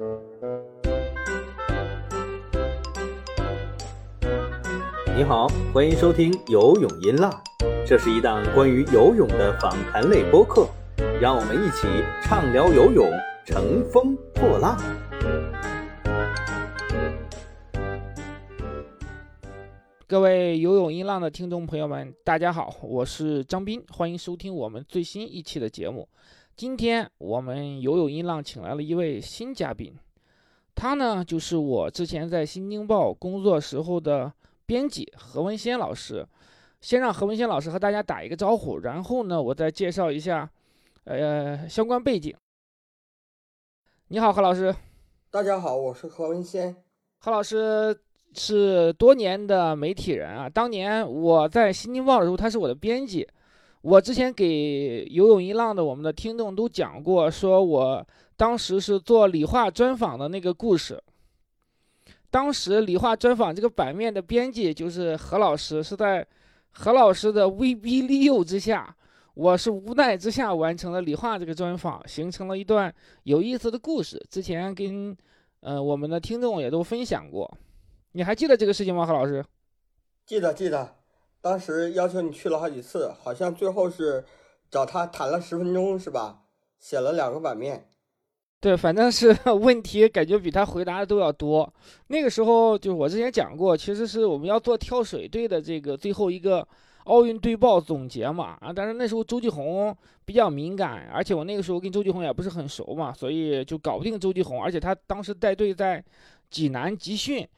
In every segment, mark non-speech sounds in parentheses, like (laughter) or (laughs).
你好，欢迎收听游泳音浪，这是一档关于游泳的访谈类播客，让我们一起畅聊游泳，乘风破浪。各位游泳音浪的听众朋友们，大家好，我是张斌，欢迎收听我们最新一期的节目。今天我们游泳音浪请来了一位新嘉宾，他呢就是我之前在《新京报》工作时候的。编辑何文先老师，先让何文先老师和大家打一个招呼，然后呢，我再介绍一下，呃，相关背景。你好，何老师。大家好，我是何文先。何老师是多年的媒体人啊，当年我在《新京报》的时候，他是我的编辑。我之前给游泳一浪的我们的听众都讲过，说我当时是做理化专访的那个故事。当时理化专访这个版面的编辑就是何老师，是在何老师的威逼利诱之下，我是无奈之下完成了理化这个专访，形成了一段有意思的故事。之前跟呃我们的听众也都分享过，你还记得这个事情吗？何老师？记得记得，当时要求你去了好几次，好像最后是找他谈了十分钟，是吧？写了两个版面。对，反正是 (laughs) 问题，感觉比他回答的都要多。那个时候，就是我之前讲过，其实是我们要做跳水队的这个最后一个奥运队报总结嘛。啊，但是那时候周继红比较敏感，而且我那个时候跟周继红也不是很熟嘛，所以就搞不定周继红。而且他当时带队在济南集训，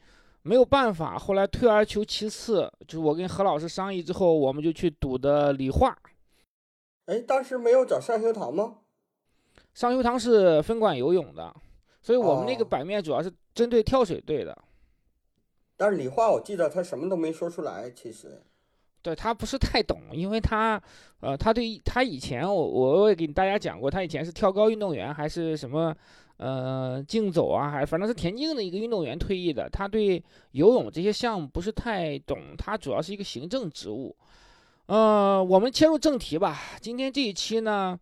没有办法。后来退而求其次，就是我跟何老师商议之后，我们就去赌的理化。哎，当时没有找上修堂吗？上修堂是分管游泳的，所以我们那个版面主要是针对跳水队的。但是理化，我记得他什么都没说出来。其实，对他不是太懂，因为他，呃，他对他以前，我我也给大家讲过，他以前是跳高运动员，还是什么，呃，竞走啊，还反正是田径的一个运动员退役的。他对游泳这些项目不是太懂，他主要是一个行政职务。呃，我们切入正题吧。今天这一期呢。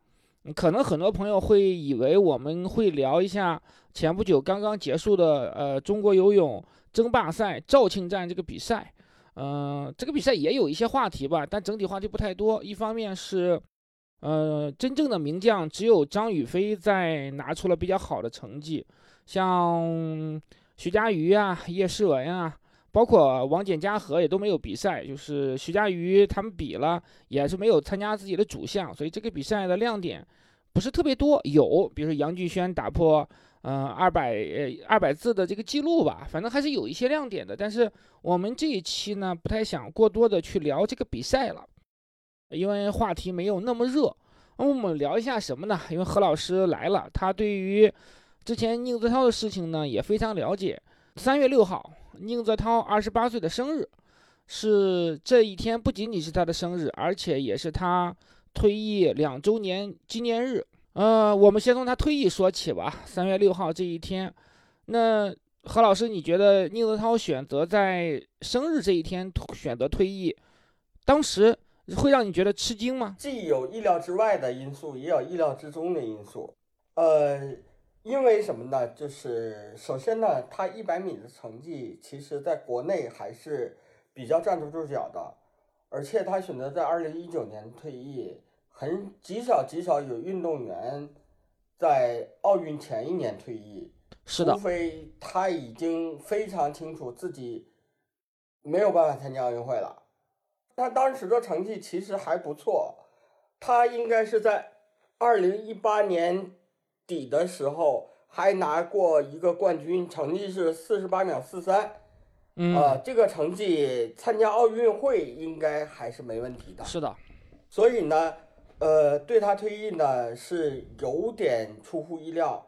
可能很多朋友会以为我们会聊一下前不久刚刚结束的呃中国游泳争霸赛肇庆站这个比赛，嗯，这个比赛也有一些话题吧，但整体话题不太多。一方面是，呃，真正的名将只有张雨霏在拿出了比较好的成绩，像徐嘉余啊、叶诗文啊。包括王简、嘉禾也都没有比赛，就是徐嘉余他们比了，也是没有参加自己的主项，所以这个比赛的亮点不是特别多。有，比如说杨巨轩打破嗯二百二百字的这个记录吧，反正还是有一些亮点的。但是我们这一期呢，不太想过多的去聊这个比赛了，因为话题没有那么热。那我们聊一下什么呢？因为何老师来了，他对于之前宁泽涛的事情呢也非常了解。三月六号。宁泽涛二十八岁的生日，是这一天不仅仅是他的生日，而且也是他退役两周年纪念日。呃，我们先从他退役说起吧。三月六号这一天，那何老师，你觉得宁泽涛选择在生日这一天选择退役，当时会让你觉得吃惊吗？既有意料之外的因素，也有意料之中的因素。呃。因为什么呢？就是首先呢，他一百米的成绩，其实在国内还是比较站得住脚的，而且他选择在二零一九年退役，很极少极少有运动员在奥运前一年退役，是的，除非他已经非常清楚自己没有办法参加奥运会了。他当时的成绩其实还不错，他应该是在二零一八年。底的时候还拿过一个冠军，成绩是四十八秒四三，啊，这个成绩参加奥运会应该还是没问题的。是的，所以呢，呃，对他退役呢是有点出乎意料，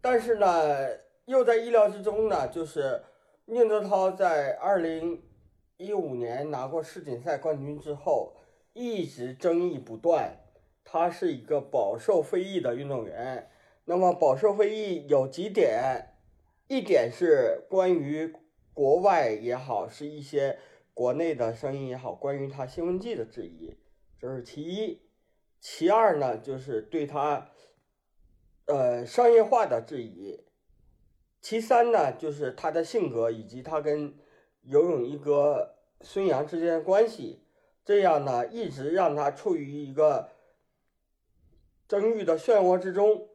但是呢又在意料之中呢，就是宁泽涛在二零一五年拿过世锦赛冠军之后，一直争议不断，他是一个饱受非议的运动员。那么饱受非议有几点，一点是关于国外也好，是一些国内的声音也好，关于他兴奋剂的质疑，这是其一。其二呢，就是对他，呃，商业化的质疑。其三呢，就是他的性格以及他跟游泳一哥孙杨之间的关系，这样呢，一直让他处于一个争议的漩涡之中，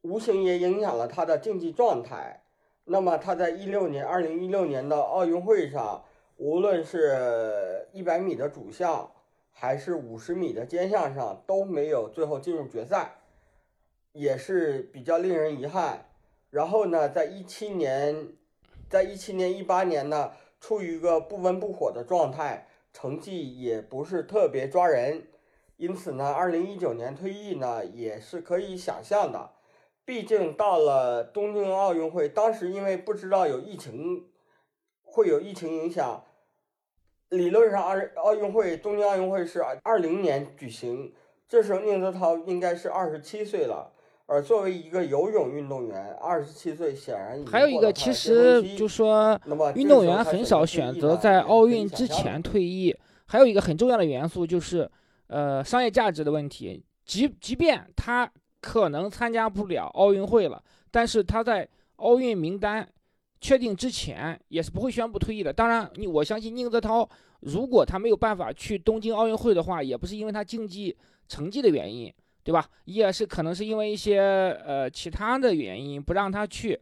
无形也影响了他的竞技状态。那么他在一六年，二零一六年的奥运会上，无论是一百米的主项，还是五十米的尖项上，都没有最后进入决赛，也是比较令人遗憾。然后呢，在一七年，在一七年、一八年呢，处于一个不温不火的状态，成绩也不是特别抓人。因此呢，二零一九年退役呢，也是可以想象的。毕竟到了东京奥运会，当时因为不知道有疫情，会有疫情影响。理论上，二奥运会东京奥运会是二零年举行，这时候宁泽涛应该是二十七岁了。而作为一个游泳运动员，二十七岁显然还有一个，其实就说运动员很少选择在奥运之前退役。还有一个很重要的元素就是，呃，商业价值的问题。即即便他。可能参加不了奥运会了，但是他在奥运名单确定之前也是不会宣布退役的。当然，你我相信宁泽涛，如果他没有办法去东京奥运会的话，也不是因为他竞技成绩的原因，对吧？也是可能是因为一些呃其他的原因不让他去。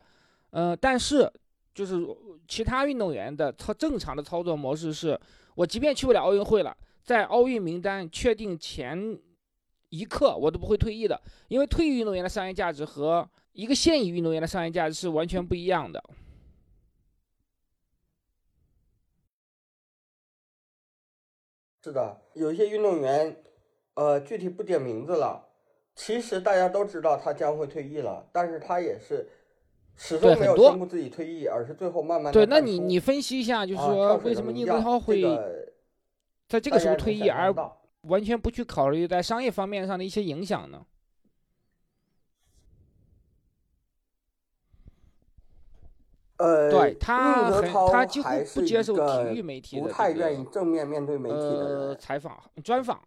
呃，但是就是其他运动员的操正常的操作模式是，我即便去不了奥运会了，在奥运名单确定前。一刻我都不会退役的，因为退役运动员的商业价值和一个现役运动员的商业价值是完全不一样的。是的，有一些运动员，呃，具体不点名字了。其实大家都知道他将会退役了，但是他也是始终没有宣布自己退役，而是最后慢慢对。那你你分析一下，就是说为什么宁泽涛会在这个时候退役而？完全不去考虑在商业方面上的一些影响呢？呃，对他很，他几乎不接受体育媒体的不太愿意正面面对媒体的采访、专访。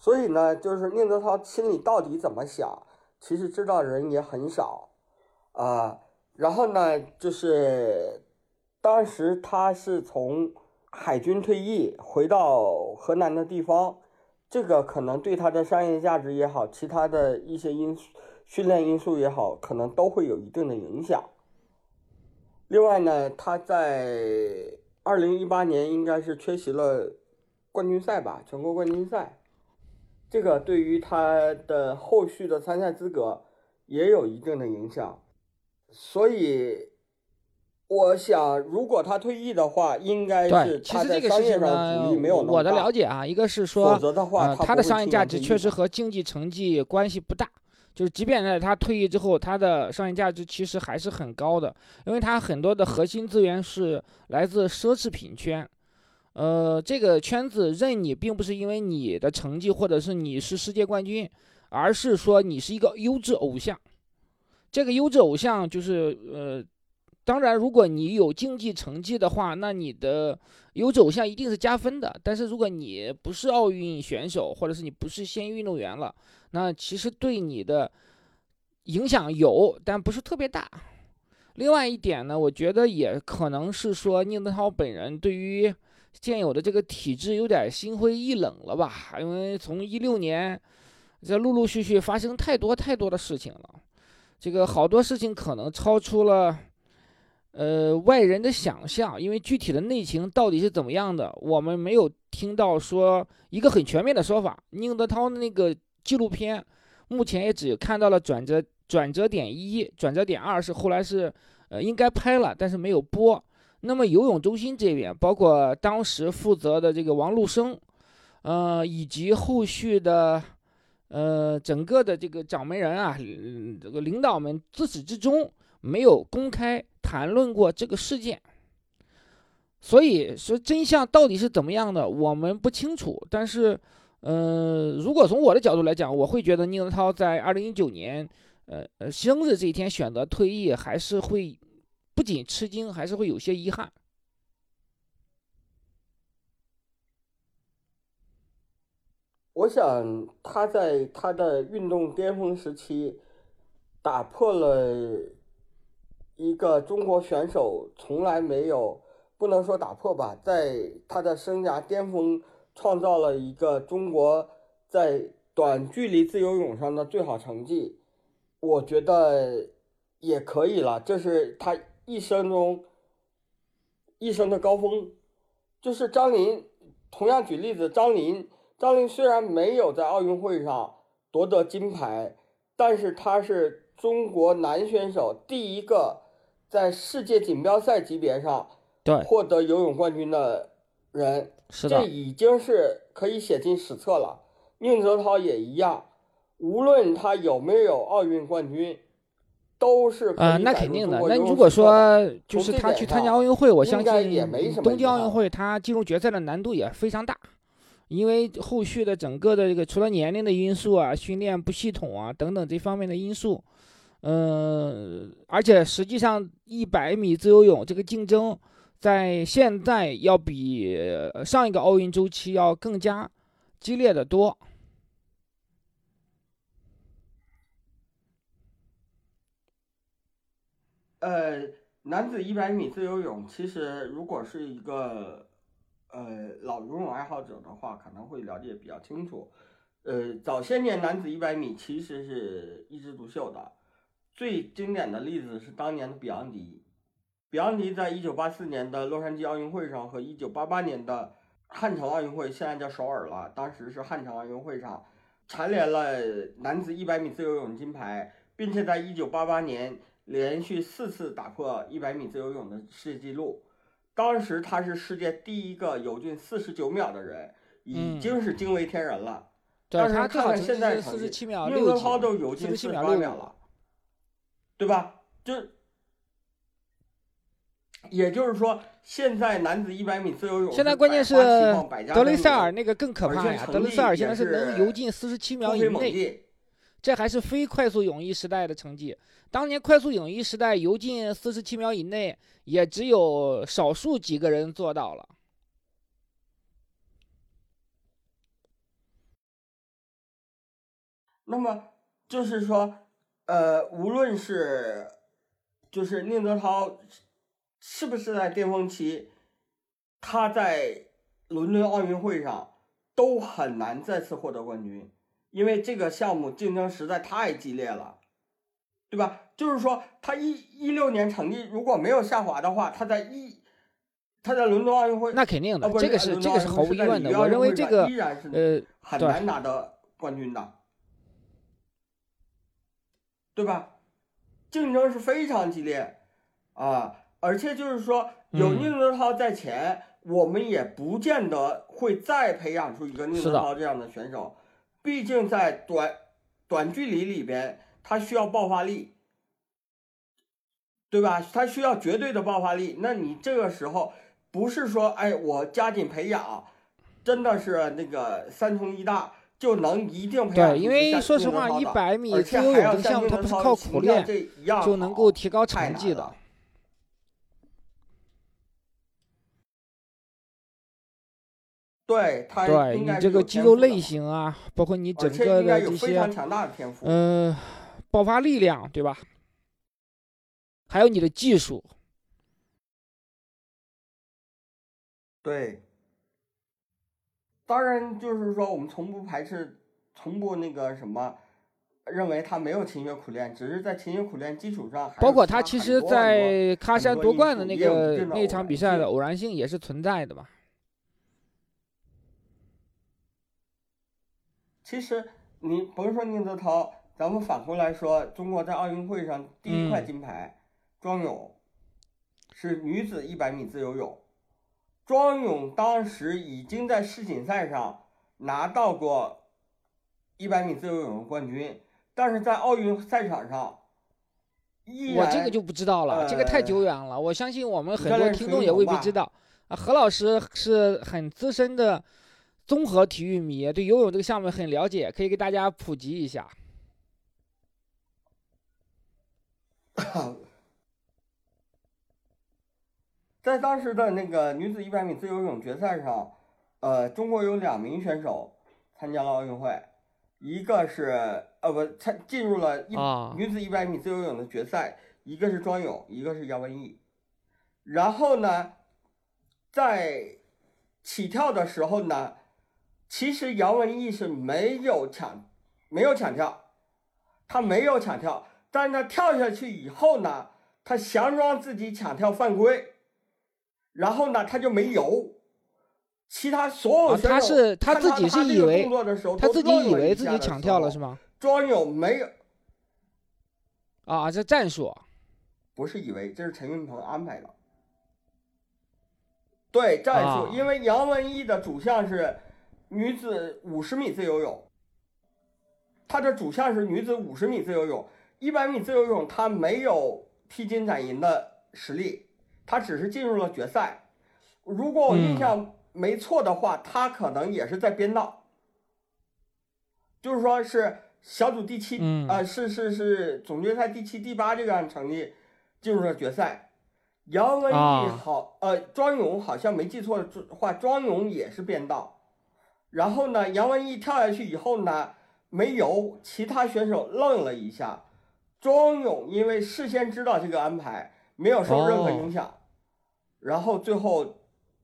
所以呢，就是宁泽涛心里到底怎么想，其实知道人也很少啊。然后呢，就是。当时他是从海军退役回到河南的地方，这个可能对他的商业价值也好，其他的一些因素、训练因素也好，可能都会有一定的影响。另外呢，他在二零一八年应该是缺席了冠军赛吧，全国冠军赛，这个对于他的后续的参赛资格也有一定的影响，所以。我想，如果他退役的话，应该是他在商业上阻力没有那么大。我的了解啊，一个是说，他的商业价值确实和竞技成绩关系不大。就是即便在他退役之后，他的商业价值其实还是很高的，因为他很多的核心资源是来自奢侈品圈。呃，这个圈子认你，并不是因为你的成绩或者是你是世界冠军，而是说你是一个优质偶像。这个优质偶像就是呃。当然，如果你有竞技成绩的话，那你的优质偶像一定是加分的。但是如果你不是奥运选手，或者是你不是现役运动员了，那其实对你的影响有，但不是特别大。另外一点呢，我觉得也可能是说宁泽涛本人对于现有的这个体制有点心灰意冷了吧？因为从一六年，这陆陆续续发生太多太多的事情了，这个好多事情可能超出了。呃，外人的想象，因为具体的内情到底是怎么样的，我们没有听到说一个很全面的说法。宁泽涛的那个纪录片，目前也只看到了转折转折点一，转折点二是后来是呃应该拍了，但是没有播。那么游泳中心这边，包括当时负责的这个王路生，呃，以及后续的呃整个的这个掌门人啊，这个领导们自始至终没有公开。谈论过这个事件，所以说真相到底是怎么样的，我们不清楚。但是，呃，如果从我的角度来讲，我会觉得宁泽涛在二零一九年，呃呃生日这一天选择退役，还是会不仅吃惊，还是会有些遗憾。我想他在他的运动巅峰时期，打破了一个中国选手从来没有，不能说打破吧，在他的生涯巅峰创造了一个中国在短距离自由泳上的最好成绩，我觉得也可以了。这是他一生中一生的高峰，就是张琳。同样举例子，张琳。张琳虽然没有在奥运会上夺得金牌，但是她是中国男选手第一个在世界锦标赛级别上对获得游泳冠军的人，是的这，已经是可以写进史册了。宁泽涛也一样，无论他有没有奥运冠军，都是可以呃，那肯定的。那如果说就是他去参加奥运会，我相信东京奥运会他进入决赛的难度也非常大，因为后续的整个的这个除了年龄的因素啊、训练不系统啊等等这方面的因素，嗯、而且实际上一百米自由泳这个竞争在现在要比呃上一个奥运周期要更加激烈的多。呃，男子一百米自由泳，其实如果是一个呃老游泳爱好者的话，可能会了解比较清楚。呃，早些年男子一百米其实是一枝独秀的，最经典的例子是当年的比昂迪。比昂迪在一九八四年的洛杉矶奥运会上和一九八八年的汉城奥运会，现在叫首尔了，当时是汉城奥运会上，蝉联了男子一百米自由泳金牌，并且在一九八八年连续四次打破一百米自由泳的世界纪录。当时他是世界第一个游进四十九秒的人，已嗯经是惊为天人了。对但是看看现在成绩宁泽涛都游进四十八秒了，对吧？就也就是说，现在男子一百米自由泳现在关键是德雷塞尔那个更可怕呀！德雷塞尔现在是能是游进四十七秒以突飞猛内，进。这还是非快速泳衣时代的成绩。当年快速泳衣时代游进四十七秒以内，也只有少数几个人做到了。那么就是说，呃，无论是就是宁泽涛是不是在巅峰期，他在伦敦奥运会上都很难再次获得冠军，因为这个项目竞争实在太激烈了，对吧？就是说，他一一六年成绩如果没有下滑的话，他在一他在伦敦奥运会那肯定的，这个是这个是毫无。疑问的我奥运会上认为这个依然是呃，很难拿到冠军的，对吧？竞争是非常激烈啊，而且就是说，有嗯宁泽涛在前，我们也不见得会再培养出一个宁泽涛这样的选手。毕竟在短短距离里边，他需要爆发力，对吧？他需要绝对的爆发力。那你这个时候不是说，哎，我加紧培养，真的是那个三重一大就能一定培养对，因为说实话，一百米而自由且还要泳这个项目，它不是靠苦练就能够提高成绩的了。对他对你这个肌肉类型啊，包括你整个的这些有非常强大的天赋。呃爆发力量，对吧？还有你的技术，对，当然就是说，我们从不排斥，从不那个什么，认为他没有勤学苦练，只是在勤学苦练基础上，包括他其实，在喀山夺冠的那个那场比赛的偶然性也是存在的嘛。其实你甭说宁泽涛，咱们反过来说，中国在奥运会上第一块嗯金牌，庄泳是女子一百米自由泳。庄泳当时已经在世锦赛上拿到过一百米自由泳的冠军，但是在奥运赛场上，我这个就不知道了，这个太呃久远了。我相信我们很多听众也未必知道啊。何老师是很资深的综合体育迷，对游泳这个项目很了解，可以给大家普及一下。(coughs) 在当时的那个女子一百米自由泳决赛上，呃，中国有两名选手参加了奥运会，一个是呃不参进入了一、啊女子一百米自由泳的决赛，一个是庄泳，一个是姚文艺。然后呢，在起跳的时候呢，其实杨文艺是没有抢，没有抢跳，他没有抢跳，但是他跳下去以后呢，他想让自己抢跳犯规，然后呢他就没游。其他所有啊选手、他是他看自己是以为动作的时候他自己以为自己抢跳了是？吗？庄有没有，啊，这战术不是以为，这是陈云鹏安排的。对战术，啊因为杨文义的主项是女子五十米自由泳，她的主项是女子五十米自由泳，一百米自由泳她没有披金斩银的实力，她只是进入了决赛。如果我印嗯象没错的话，她可能也是在编道，就是说是小组第七，嗯啊、是是是总决赛第七、第八这样成绩进入了决赛。杨文艺啊好，呃，庄勇好像没记错的话，庄勇也是编导。然后呢，杨文艺跳下去以后呢，没游，其他选手愣了一下。庄勇因为事先知道这个安排，没有受任何哦影响，然后最后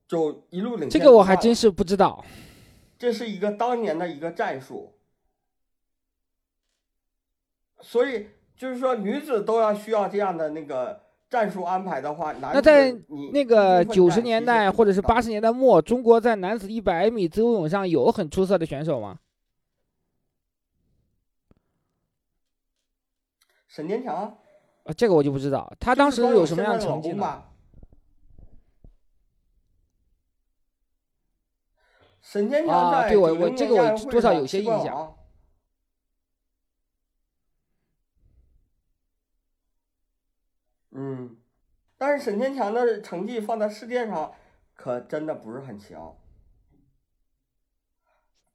就一路领先。这个我还真是不知道。这是一个当年的一个战术，所以就是说女子都要需要这样的那个战术安排的话，那在你那个九十年代或者是很八十年代末，中国在男子一百米自由泳上有很出色的选手吗？沈坚强啊，啊，这个我就不知道。他当时有什么样的成绩呢？老公吧？沈坚强在啊对我我这个我多少上有些印象七冠王。嗯，但是沈天强的成绩放在世界上，可真的不是很强。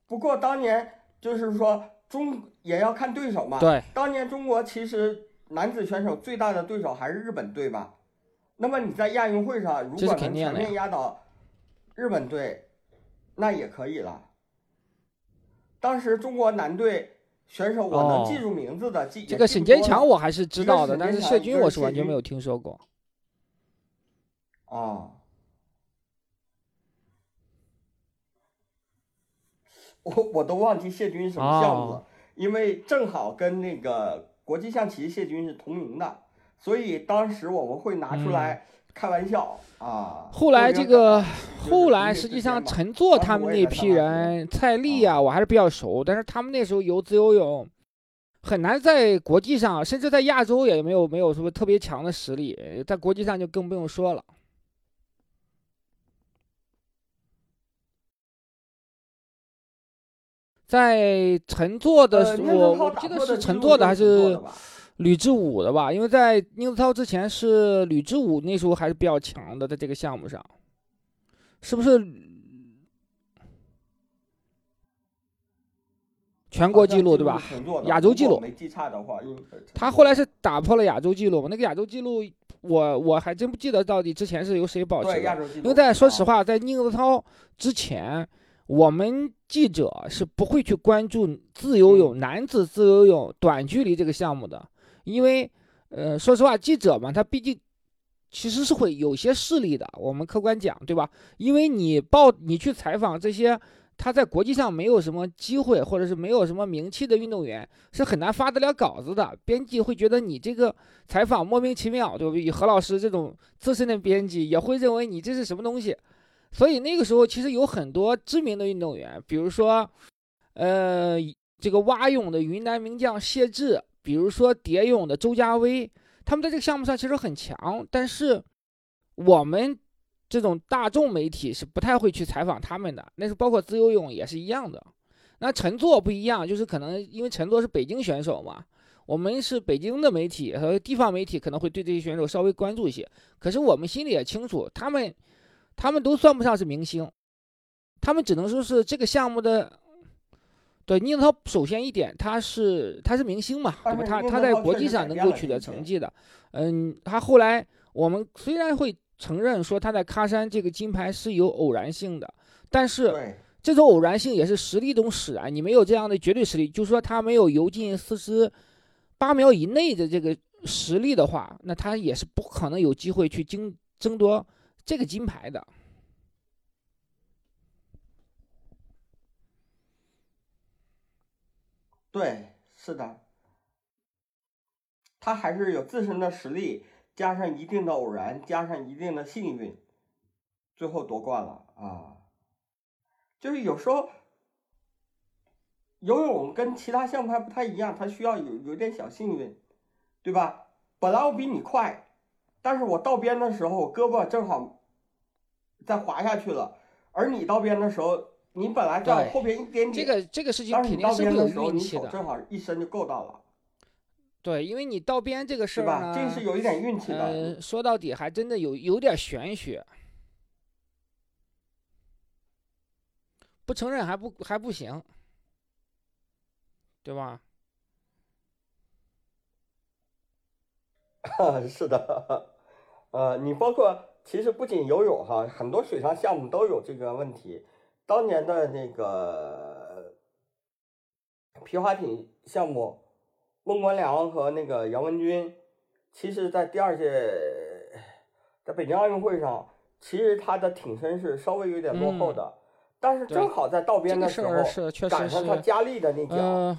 不过当年就是说中也要看对手嘛。对，当年中国其实男子选手最大的对手还是日本队吧？那么你在亚运会上如果能全面压倒日本队，那也可以了。当时中国男队选手我能哦记住名字的，记这个沈坚强我我还是知道的，但是谢军我是完全没有听说过。啊。我我都忘记谢军什么项目了，哦因为正好跟那个国际象棋谢军是同名的，所以当时我们会拿出来开玩笑、啊。嗯后来这个，后来实际上陈作他们那批人，蔡丽啊，啊我还是比较熟，但是他们那时候游自由泳，很难在国际上，甚至在亚洲也没有没有什么特别强的实力，在国际上就更不用说了。在陈坐的时，呃宁泽涛我我记得是陈坐的还是吕志武的吧？因为在宁泽涛之前是吕志武，那时候还是比较强的，在这个项目上，是不是全国纪录对吧？亚洲纪录没记差的话，应该是他后来是打破了亚洲纪录嘛？那个亚洲纪录，我我还真不记得到底之前是由谁保持的。因为在说实啊，话，在宁泽涛之前，我们记者是不会去关注自由泳、男子自由泳短距离这个项目的，因为呃，说实话，记者嘛，他毕竟其实是会有些势力的。我们客观讲，对吧？因为你报你去采访这些他在国际上没有什么机会，或者是没有什么名气的运动员，是很难发得了稿子的。编辑会觉得你这个采访莫名其妙，对不对？以何老师这种资深的编辑也会认为你这是什么东西。所以那个时候其实有很多知名的运动员，比如说，呃，这个蛙泳的云南名将谢志，比如说蝶泳的周家威，他们在这个项目上其实很强，但是我们这种大众媒体是不太会去采访他们的。那是包括自由泳也是一样的。那陈作不一样，就是可能因为陈作是北京选手嘛，我们是北京的媒体和地方媒体可能会对这些选手稍微关注一些。可是我们心里也清楚，他们他们都算不上是明星，他们只能说是这个项目的。对宁泽涛，首先一点，他是他是明星嘛，对吧？他他在国际上能够取得成绩的，嗯，他后来我们虽然会承认说他在喀山这个金牌是有偶然性的，但是，这种偶然性也是实力中使然。你没有这样的绝对实力，就是说他没有游进四十八秒以内的这个实力的话，那他也是不可能有机会去争争夺这个金牌的。对，是的，他还是有自身的实力，加上一定的偶然，加上一定的幸运，最后夺冠了啊！就是有时候游泳跟其他项目还不太一样，它需要有有点小幸运，对吧？本来我比你快，但是我到边的时候，我胳膊正好在滑下去了，而你到边的时候。你本来在后边一点点，这个这个事情肯定是会有运气的。正好一伸就够到了。对，因为你到边这个事儿呢，这是有一点运气的。呃，说到底还真的有有点玄学，不承认还不还不行，对吧？(laughs) 是的，呃，你包括其实不仅游泳哈，很多水上项目都有这个问题。当年的那个皮划艇项目，孟关良和那个杨文军，其实，在第二届在北京奥运会上，其实他的挺身是稍微有点落后的，但是正好在道边的时候赶上他加力的那脚，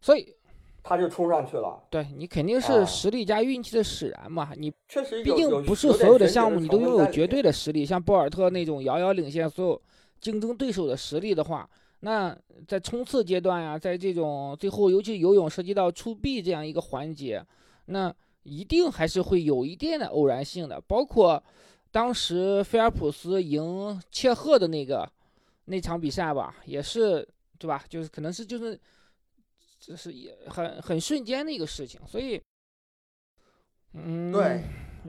所以他就冲上去了。对你肯定是实力加运气的使然嘛，你确实毕竟不是所有的项目你都拥有绝对的实力，像博尔特那种遥遥领先所有。竞争对手的实力的话，那在冲刺阶段呀，在这种最后，尤其游泳涉及到出臂这样一个环节，那一定还是会有一定的偶然性的。包括当时菲尔普斯赢切赫的那个那场比赛吧，也是对吧？就是可能是就是这是也很很瞬间的一个事情，所以，嗯，对。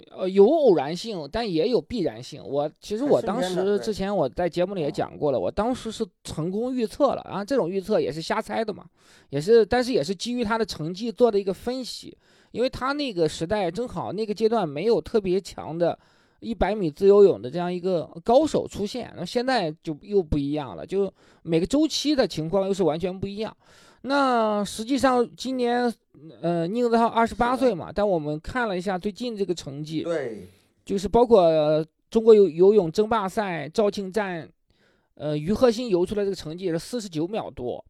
呃，有偶然性，但也有必然性。我其实我当时之前我在节目里也讲过了，我当时是成功预测了啊，这种预测也是瞎猜的嘛，也是，但是也是基于他的成绩做的一个分析，因为他那个时代正好那个阶段没有特别强的一百米自由泳的这样一个高手出现，那现在就又不一样了，就每个周期的情况又是完全不一样。那实际上今年，呃，宁泽涛二十八岁嘛，但我们看了一下最近这个成绩，对，就是包括中国游游泳争霸赛肇庆站，呃，于鹤新游出来这个成绩是四十九秒多，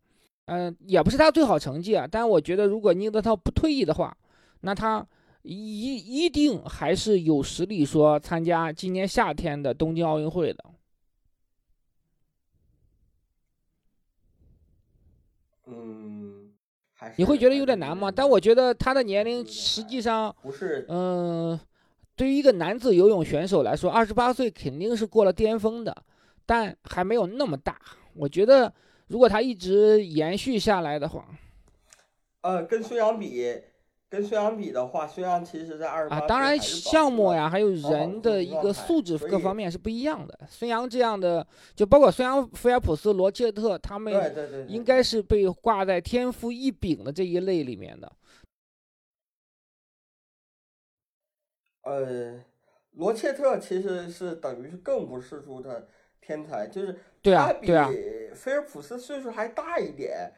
嗯，也不是他最好成绩啊，但我觉得如果宁泽涛不退役的话，那他一一定还是有实力说参加今年夏天的东京奥运会的。嗯，你会觉得有点难吗？但我觉得他的年龄实际上不是，嗯，对于一个男子游泳选手来说，二十八岁肯定是过了巅峰的，但还没有那么大。我觉得如果他一直延续下来的话，呃，跟孙杨比。跟孙杨比的话，孙杨其实在二十当然项目呀，还有人的一个素质各方面是不一样的。孙杨这样的，就包括孙杨、菲尔普斯、罗切特，他们应该是被挂在天赋异禀的这一类里面的。呃，罗切特其实是等于是更不世出的天才，就是他比菲尔普斯岁数还大一点。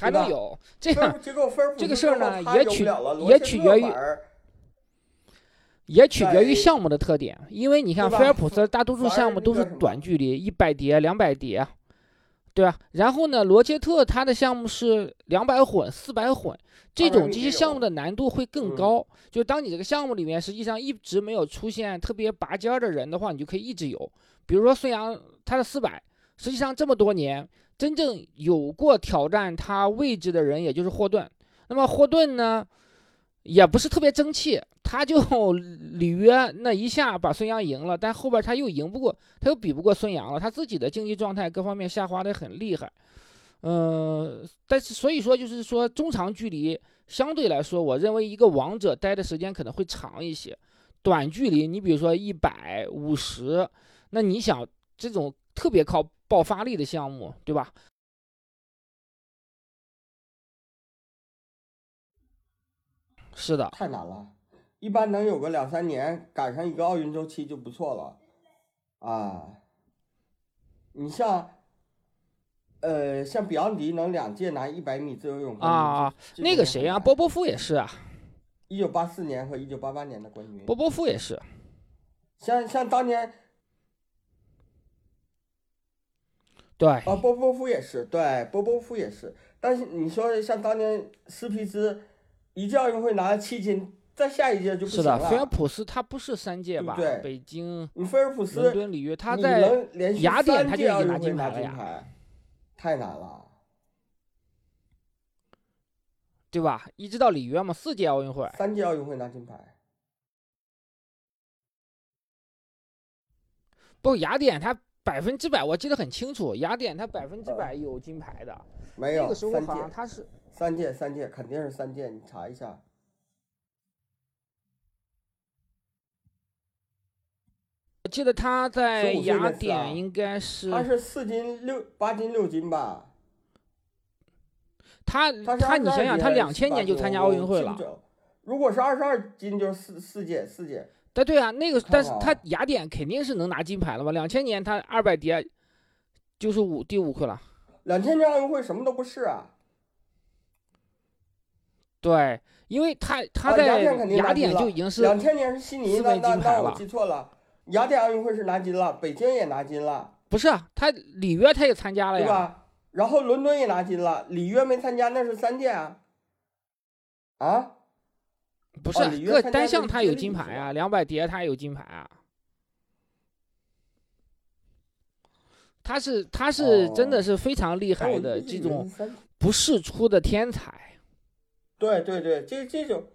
还能有这个这个事儿呢，也取也取决于也取决于项目的特点，因为你看菲尔普斯大多数项目都是短距离，一百蝶、两百蝶，对吧？然后呢，罗杰特他的项目是两百混、四百混，这种这些项目的难度会更高。就当你这个项目里面实际上一直没有出现特别拔尖的人的话，你就可以一直有。比如说孙杨，他的四百，实际上这么多年。真正有过挑战他位置的人，也就是霍顿。那么霍顿呢，也不是特别争气，他就 (laughs) 里约那一下把孙杨赢了，但后边他又赢不过，他又比不过孙杨了，他自己的竞技状态各方面下滑的很厉害。嗯，但是所以说就是说中长距离相对来说，我认为一个王者待的时间可能会长一些。短距离，你比如说一百五十，那你想这种特别靠。爆发力的项目，对吧？是的，太难了，一般能有个两三年赶上一个奥运周期就不错了，啊，你像呃，像比昂迪能两届拿一百米自由泳冠啊啊，那个谁啊，波波夫也是啊，一九八四年和一九八八年的冠军。波波夫也是。像像当年对，啊，波波夫也是，对，波波夫也是。但是你说像当年斯皮兹一届奥运会拿了七金，在下一届就不行是的，菲尔。普斯他不是三届吧？对对北京、你菲尔普伦斯，敦、里约，他在雅典他就已经拿金牌了呀，太难了。对吧？一直到里约嘛，四届奥运会。三届奥运会拿金牌，不，雅典他百分之百，我记得很清楚，雅典他百分之百有金牌的。没有那个时候三好像届，他是三届，三届，肯定是三届，你查一下。我记得他在雅典应该是他是四金六八金六金吧？他他你想想，他22两千年就参加奥运会了如果是二十二金，就是四四届，四届。对对啊，那个但是他雅典肯定是能拿金牌了吧？两千年他二百蝶就是五第五个了。两千年奥运会什么都不是啊。对，因为他他啊在雅典就已经是两千年是悉尼，那那那我金牌了记错了。雅典奥运会是拿金了，北京也拿金了，不是啊？他里约他也参加了呀。对吧？然后伦敦也拿金了，里约没参加，那是三届啊。啊？不是哦里约各参加的是单项他有金牌啊，两百蝶他有金牌啊。他是他是真的哦是非常厉害的这种不世出的天才。对对对，这这种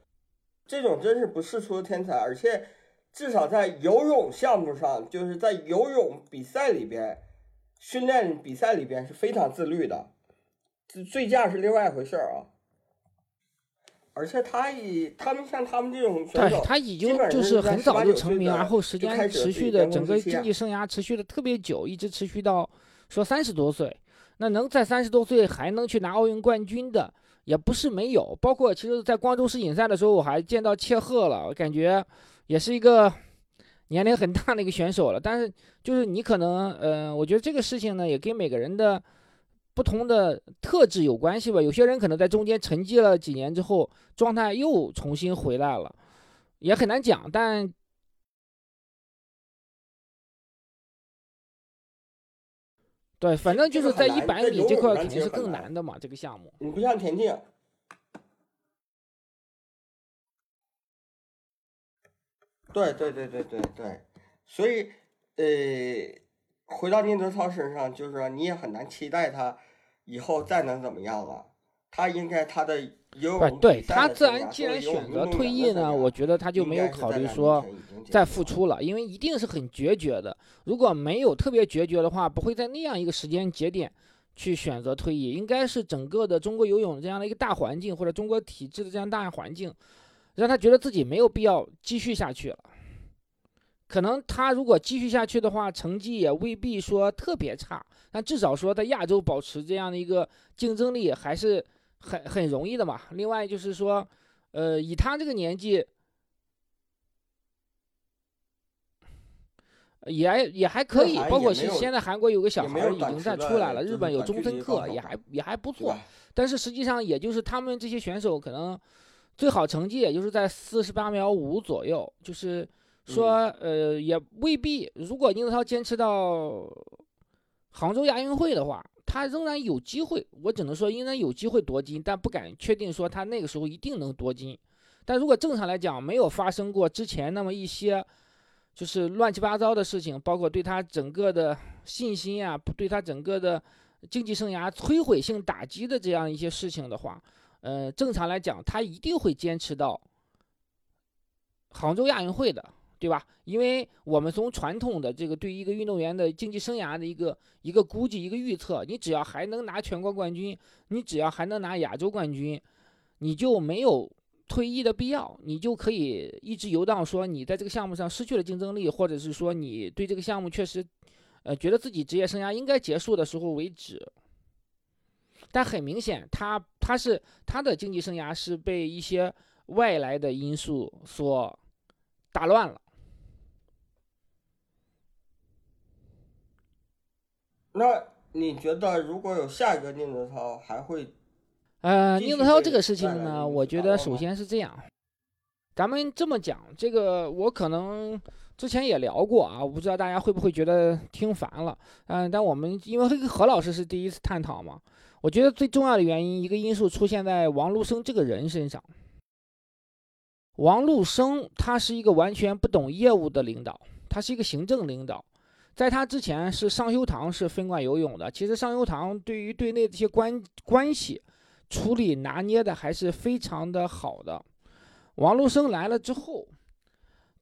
这种真是不世出的天才，而且至少在游泳项目上，就是在游泳比赛里边，训练比赛里边是非常自律的，醉驾是另外一回事儿啊。而且他以他们像他们这种选手，对他已经就是很早就成名，然后时间持续的整个巅峰时期啊经济生涯持续的特别久，一直持续到说三十多岁。那能在三十多岁还能去拿奥运冠军的，也不是没有。包括其实，在光州世锦赛的时候，我还见到切赫了，我感觉也是一个年龄很大的一个选手了。但是就是你可能，呃，我觉得这个事情呢，也跟每个人的不同的特质有关系吧。有些人可能在中间沉寂了几年之后，状态又重新回来了，也很难讲。但对，反正就是在一百米这块肯定是更难的嘛，这个项目。你不像田径，对对对对对对，所以呃，回到宁泽涛身上，就是说你也很难期待他以后再能怎么样了。他应该他的游不，泳对他自然既然选择退役呢，我觉得他就没有考虑说再复出了，因为一定是很决绝的。如果没有特别决绝的话，不会在那样一个时间节点去选择退役。应该是整个的中国游泳这样的一个大环境，或者中国体制的这样大环境，让他觉得自己没有必要继续下去了。可能他如果继续下去的话，成绩也未必说特别差，但至少说在亚洲保持这样的一个竞争力还是很很容易的嘛。另外就是说，呃，以他这个年纪，也也还可以包括也没有现在韩国有个小孩已经在出来了，日本有中森克，也还也还不错。但是实际上，也就是他们这些选手可能最好成绩也就是在四十八秒五左右，就是说，呃，也未必。如果宁泽涛坚持到杭州亚运会的话，他仍然有机会。我只能说，仍然有机会夺金，但不敢确定说他那个时候一定能夺金。但如果正常来讲，没有发生过之前那么一些就是乱七八糟的事情，包括对他整个的信心啊，对他整个的竞技生涯摧毁性打击的这样一些事情的话，呃，正常来讲，他一定会坚持到杭州亚运会的，对吧？因为我们从传统的这个对一个运动员的竞技生涯的一个一个估计、一个预测，你只要还能拿全国冠军，你只要还能拿亚洲冠军，你就没有退役的必要，你就可以一直游荡。说你在这个项目上失去了竞争力，或者是说你对这个项目确实，呃，觉得自己职业生涯应该结束的时候为止。但很明显，他他是他的竞技生涯是被一些外来的因素所打乱了。那你觉得如果有下一个宁泽涛，还会？呃，宁泽涛这个事情呢，我觉得首先是这样，咱们这么讲，这个我可能之前也聊过啊，我不知道大家会不会觉得听烦了，嗯，但我们因为这个何老师是第一次探讨嘛，我觉得最重要的原因，一个因素出现在王陆生这个人身上。王陆生他是一个完全不懂业务的领导，他是一个行政领导。在他之前是尚修堂是分管游泳的，其实尚修堂对于队内这些关关系处理拿捏的还是非常的好的。王禄生来了之后，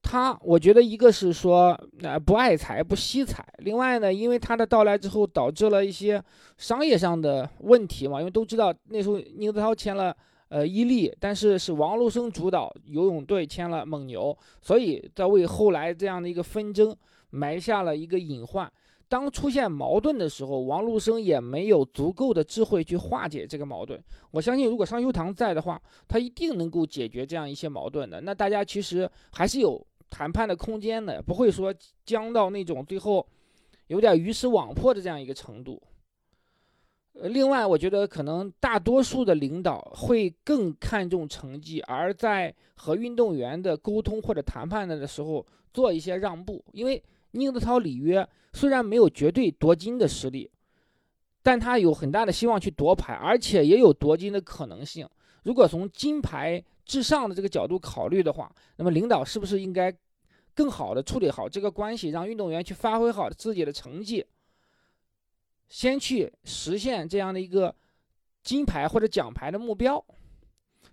他我觉得一个是说呃不爱财不惜财，另外呢，因为他的到来之后导致了一些商业上的问题嘛，因为都知道那时候宁泽涛签了呃伊利，但是是王禄生主导游泳队签了蒙牛，所以在为后来这样的一个纷争。埋下了一个隐患。当出现矛盾的时候，王禄生也没有足够的智慧去化解这个矛盾。我相信，如果商修堂在的话，他一定能够解决这样一些矛盾的。那大家其实还是有谈判的空间的，不会说僵到那种最后有点鱼死网破的这样一个程度。呃，另外，我觉得可能大多数的领导会更看重成绩，而在和运动员的沟通或者谈判的时候做一些让步，因为。宁泽涛里约虽然没有绝对夺金的实力，但他有很大的希望去夺牌，而且也有夺金的可能性。如果从金牌至上的这个角度考虑的话，那么领导是不是应该更好的处理好这个关系，让运动员去发挥好自己的成绩，先去实现这样的一个金牌或者奖牌的目标？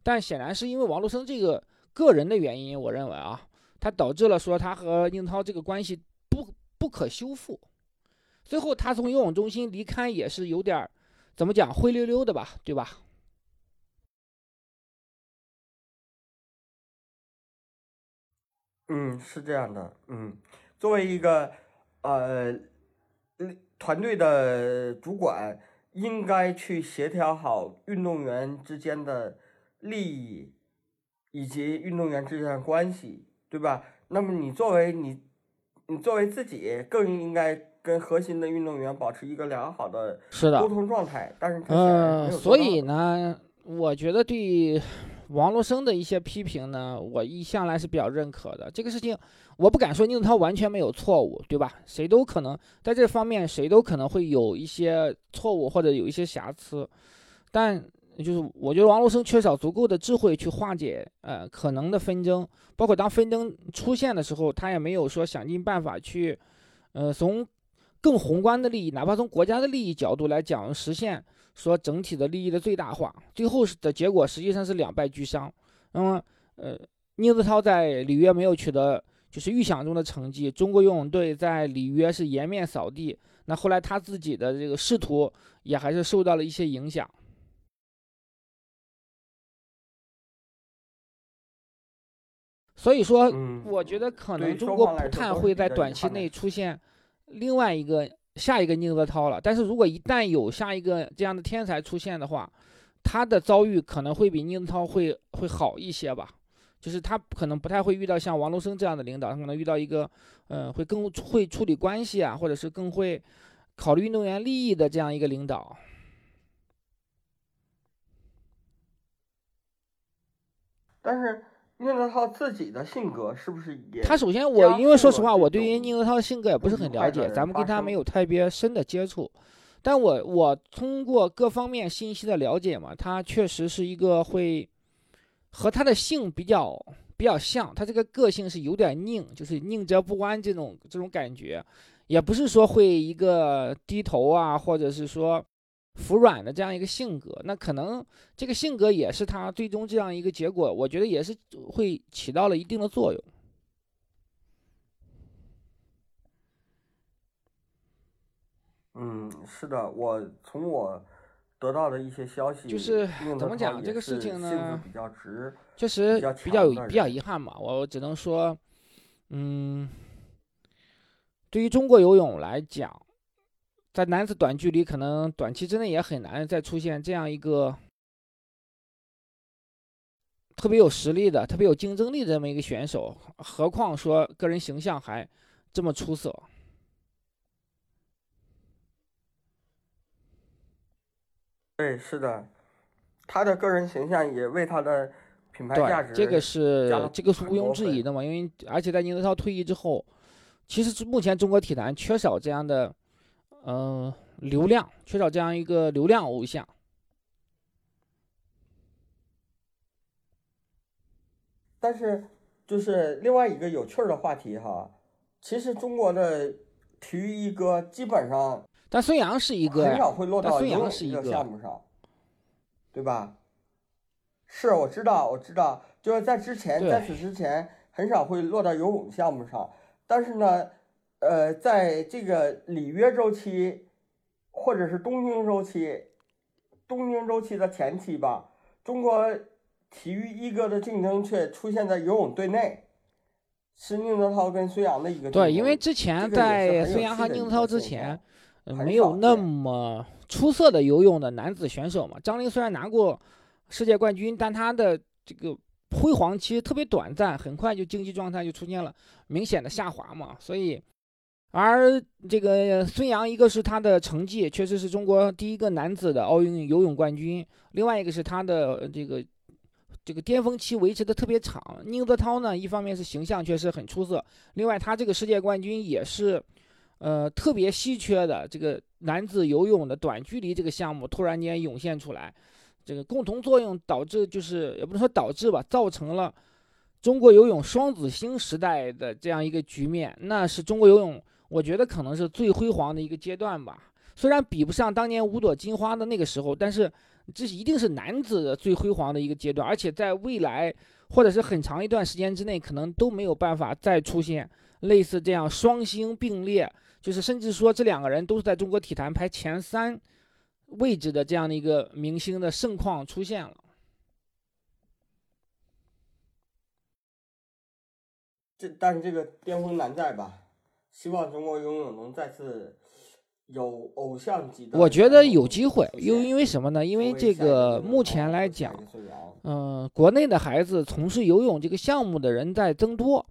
但显然是因为王璐生这个个人的原因，我认为啊，他导致了说他和宁涛这个关系。不不可修复。最后，他从游泳中心离开也是有点怎么讲灰溜溜的吧，对吧？嗯，是这样的。嗯，作为一个呃团队的主管，应该去协调好运动员之间的利益以及运动员之间的关系，对吧？那么你作为你。你作为自己更应该跟核心的运动员保持一个良好的沟通状态，但是嗯，所以呢，我觉得对王洛生的一些批评呢，我一向来是比较认可的。这个事情我不敢说宁泽涛完全没有错误，对吧？谁都可能在这方面，谁都可能会有一些错误或者有一些瑕疵，但。就是我觉得王洛生缺少足够的智慧去化解呃可能的纷争，包括当纷争出现的时候，他也没有说想尽办法去，呃从更宏观的利益，哪怕从国家的利益角度来讲，实现说整体的利益的最大化。最后的结果实际上是两败俱伤。那么呃宁泽涛在里约没有取得就是预想中的成绩，中国游泳队在里约是颜面扫地。那后来他自己的这个仕途也还是受到了一些影响。所以说，我觉得可能中国不太会在短期内出现另外一个下一个宁泽涛了。但是如果一旦有下一个这样的天才出现的话，他的遭遇可能会比宁泽涛会会好一些吧。就是他可能不太会遇到像王龙生这样的领导，他可能遇到一个，嗯，会更会处理关系啊，或者是更会考虑运动员利益的这样一个领导。但是。宁泽涛自己的性格是不是也？他首先，我因为说实话，我对于宁泽涛的性格也不是很了解，咱们跟他没有特别深的接触。但我我通过各方面信息的了解嘛，他确实是一个会和他的性比较比较像，他这个个性是有点拧，就是宁折不弯这种这种感觉，也不是说会一个低头啊，或者是说。服软的这样一个性格，那可能这个性格也是他最终这样一个结果，我觉得也是会起到了一定的作用。嗯，是的，我从我得到的一些消息，就是怎么讲这个事情呢？比较直，确实比较比较遗憾嘛。我只能说，嗯，对于中国游泳来讲。在男子短距离，可能短期之内也很难再出现这样一个特别有实力的、特别有竞争力的这么一个选手，何况说个人形象还这么出色。对，是的，他的个人形象也为他的品牌价值，这个是这个是毋庸置疑的嘛，因为而且在宁泽涛退役之后，其实目前中国体坛缺少这样的，嗯、流量，缺少这样一个流量偶像。但是，就是另外一个有趣儿的话题哈，其实中国的体育一哥基本上但孙杨是一个，很少会落到游泳这个项目上，对吧？是，我知道，我知道，就是在之前，在此之前很少会落到游泳项目上，但是呢，呃，在这个里约周期或者是东京周期，东京周期的前期吧，中国体育一哥的竞争却出现在游泳队内，是宁泽涛跟孙杨的一个对，因为之前在孙杨和宁泽涛之前，呃没有那么出色的游泳的男子选手嘛。张琳虽然拿过世界冠军，但他的这个辉煌期特别短暂，很快就竞技状态就出现了明显的下滑嘛。所以，而这个孙杨，一个是他的成绩确实是中国第一个男子的奥运游泳冠军，另外一个是他的这个。这个巅峰期维持的特别长，宁泽涛呢，一方面是形象确实很出色，另外他这个世界冠军也是，呃，特别稀缺的这个男子游泳的短距离这个项目突然间涌现出来，这个共同作用导致就是也不能说导致吧，造成了中国游泳双子星时代的这样一个局面，那是中国游泳我觉得可能是最辉煌的一个阶段吧。虽然比不上当年五朵金花的那个时候，但是这是一定是男子的最辉煌的一个阶段，而且在未来或者是很长一段时间之内，可能都没有办法再出现类似这样双星并列，就是甚至说这两个人都是在中国体坛排前三位置的这样的一个明星的盛况出现了。这但是这个巅峰难在吧？希望中国游泳能再次有偶像级的。我觉得有机会，因为因为为什么呢？因为这个目前来讲，嗯，国内的孩子从事游泳这个项目的人在增多。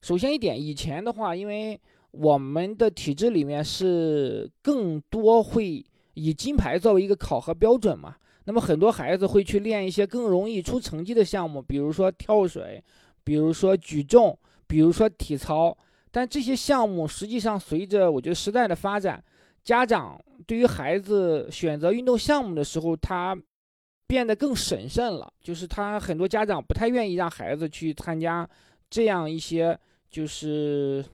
首先一点，以前的话，因为我们的体制里面是更多会以金牌作为一个考核标准嘛，那么很多孩子会去练一些更容易出成绩的项目，比如说跳水，比如说举重，比如说体操。但这些项目实际上随着我觉得时代的发展，家长对于孩子选择运动项目的时候，他变得更审慎了。就是他很多家长不太愿意让孩子去参加这样一些就是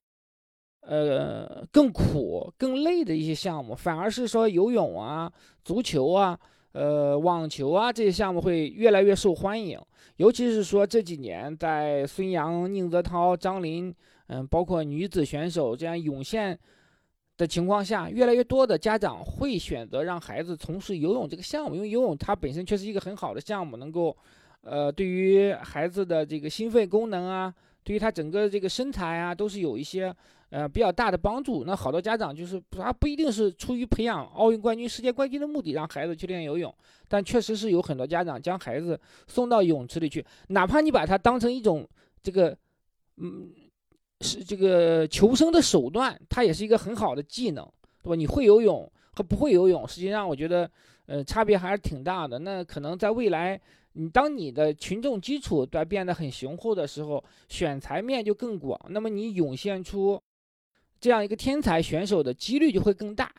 呃更苦、更累的一些项目，反而是说游泳啊、足球啊、呃网球啊这些项目会越来越受欢迎。尤其是说这几年在孙杨、宁泽涛、张琳，嗯，包括女子选手这样涌现的情况下，越来越多的家长会选择让孩子从事游泳这个项目，因为游泳它本身确实一个很好的项目，能够，呃，对于孩子的这个心肺功能啊，对于他整个这个身材啊，都是有一些呃比较大的帮助。那好多家长就是他不一定是出于培养奥运冠军、世界冠军的目的让孩子去练游泳，但确实是有很多家长将孩子送到泳池里去，哪怕你把它当成一种这个，嗯。是这个求生的手段，它也是一个很好的技能，对吧？你会游泳和不会游泳，实际上我觉得，呃，差别还是挺大的。那可能在未来，你当你的群众基础在变得很雄厚的时候，选材面就更广，那么你涌现出这样一个天才选手的几率就会更大。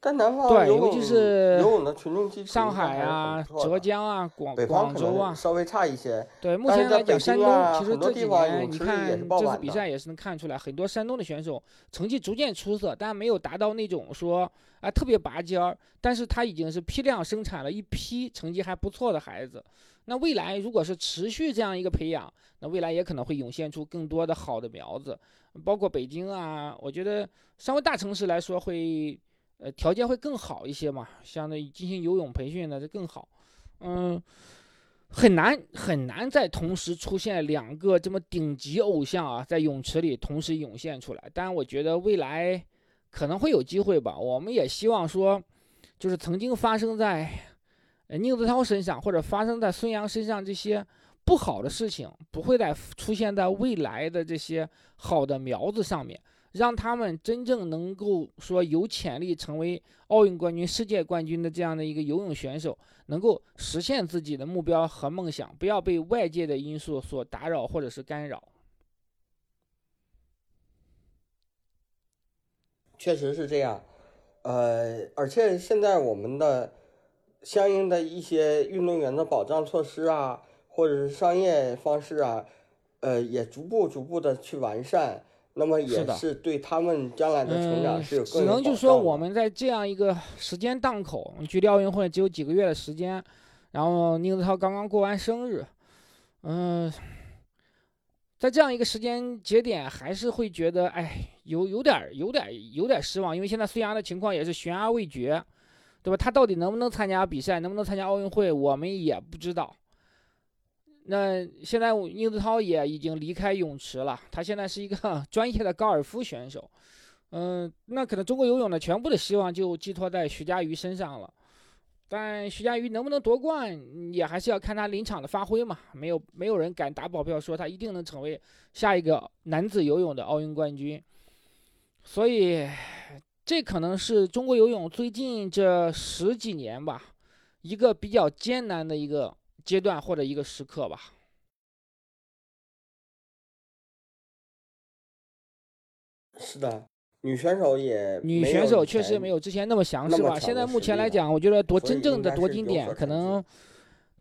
但南方对，尤其是游泳的群众基础上海啊浙江啊、广广州啊，稍微差一些。对，目前来讲，山东其实这几地方泳年你看这次比赛也是能看出来，很多山东的选手成绩逐渐出色，但没有达到那种说啊特别拔尖儿，但是他已经是批量生产了一批成绩还不错的孩子。那未来如果是持续这样一个培养，那未来也可能会涌现出更多的好的苗子，包括北京啊，我觉得稍微大城市来说会。呃，条件会更好一些嘛，相对于进行游泳培训呢，就更好。嗯，很难很难在同时出现两个这么顶级偶像啊，在泳池里同时涌现出来。但我觉得未来可能会有机会吧。我们也希望说，就是曾经发生在宁泽涛身上或者发生在孙杨身上这些不好的事情，不会再出现在未来的这些好的苗子上面。让他们真正能够说有潜力成为奥运冠军、世界冠军的这样的一个游泳选手，能够实现自己的目标和梦想，不要被外界的因素所打扰或者是干扰。确实是这样，呃，而且现在我们的相应的一些运动员的保障措施啊，或者是商业方式啊，呃，也逐步逐步的去完善。那么也是对他们将来的成长是有更只能就说我们在这样一个时间档口，距离奥运会只有几个月的时间，然后宁泽涛刚刚过完生日，嗯。在这样一个时间节点，还是会觉得，哎，有有点有点有点失望，因为现在孙杨的情况也是悬而未决，对吧？他到底能不能参加比赛，能不能参加奥运会，我们也不知道。那现在宁泽涛也已经离开泳池了，他现在是一个 (laughs) 专业的高尔夫选手，嗯，那可能中国游泳的全部的希望就寄托在徐嘉余身上了。但徐嘉余能不能夺冠，也还是要看他临场的发挥嘛。没有没有人敢打保票说他一定能成为下一个男子游泳的奥运冠军。所以，这可能是中国游泳最近这十几年吧，一个比较艰难的一个阶段或者一个时刻吧。是的。女选手也女选手确实没有之前那么强势吧？现在目前来讲，我觉得夺真正的夺金点可能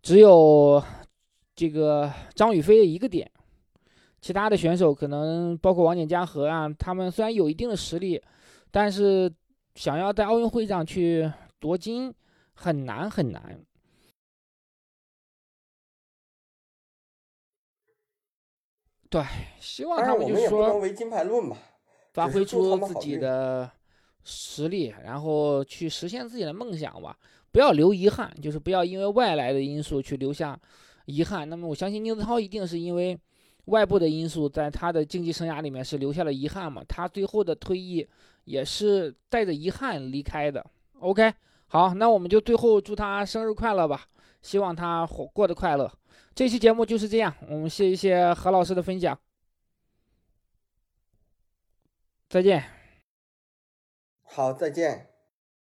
只有这个张雨霏一个点，其他的选手可能包括王简、嘉禾啊，他们虽然有一定的实力，但是想要在奥运会上去夺金很难很难。对，希望他们就是说唯金牌论吧。发挥出自己的实力，然后去实现自己的梦想吧。不要留遗憾，就是不要因为外来的因素去留下遗憾。那么，我相信宁泽涛一定是因为外部的因素，在他的竞技生涯里面是留下了遗憾嘛？他最后的退役也是带着遗憾离开的。OK，好，那我们就最后祝他生日快乐吧，希望他活过得快乐。这期节目就是这样，我们谢谢何老师的分享。再见。好，再见。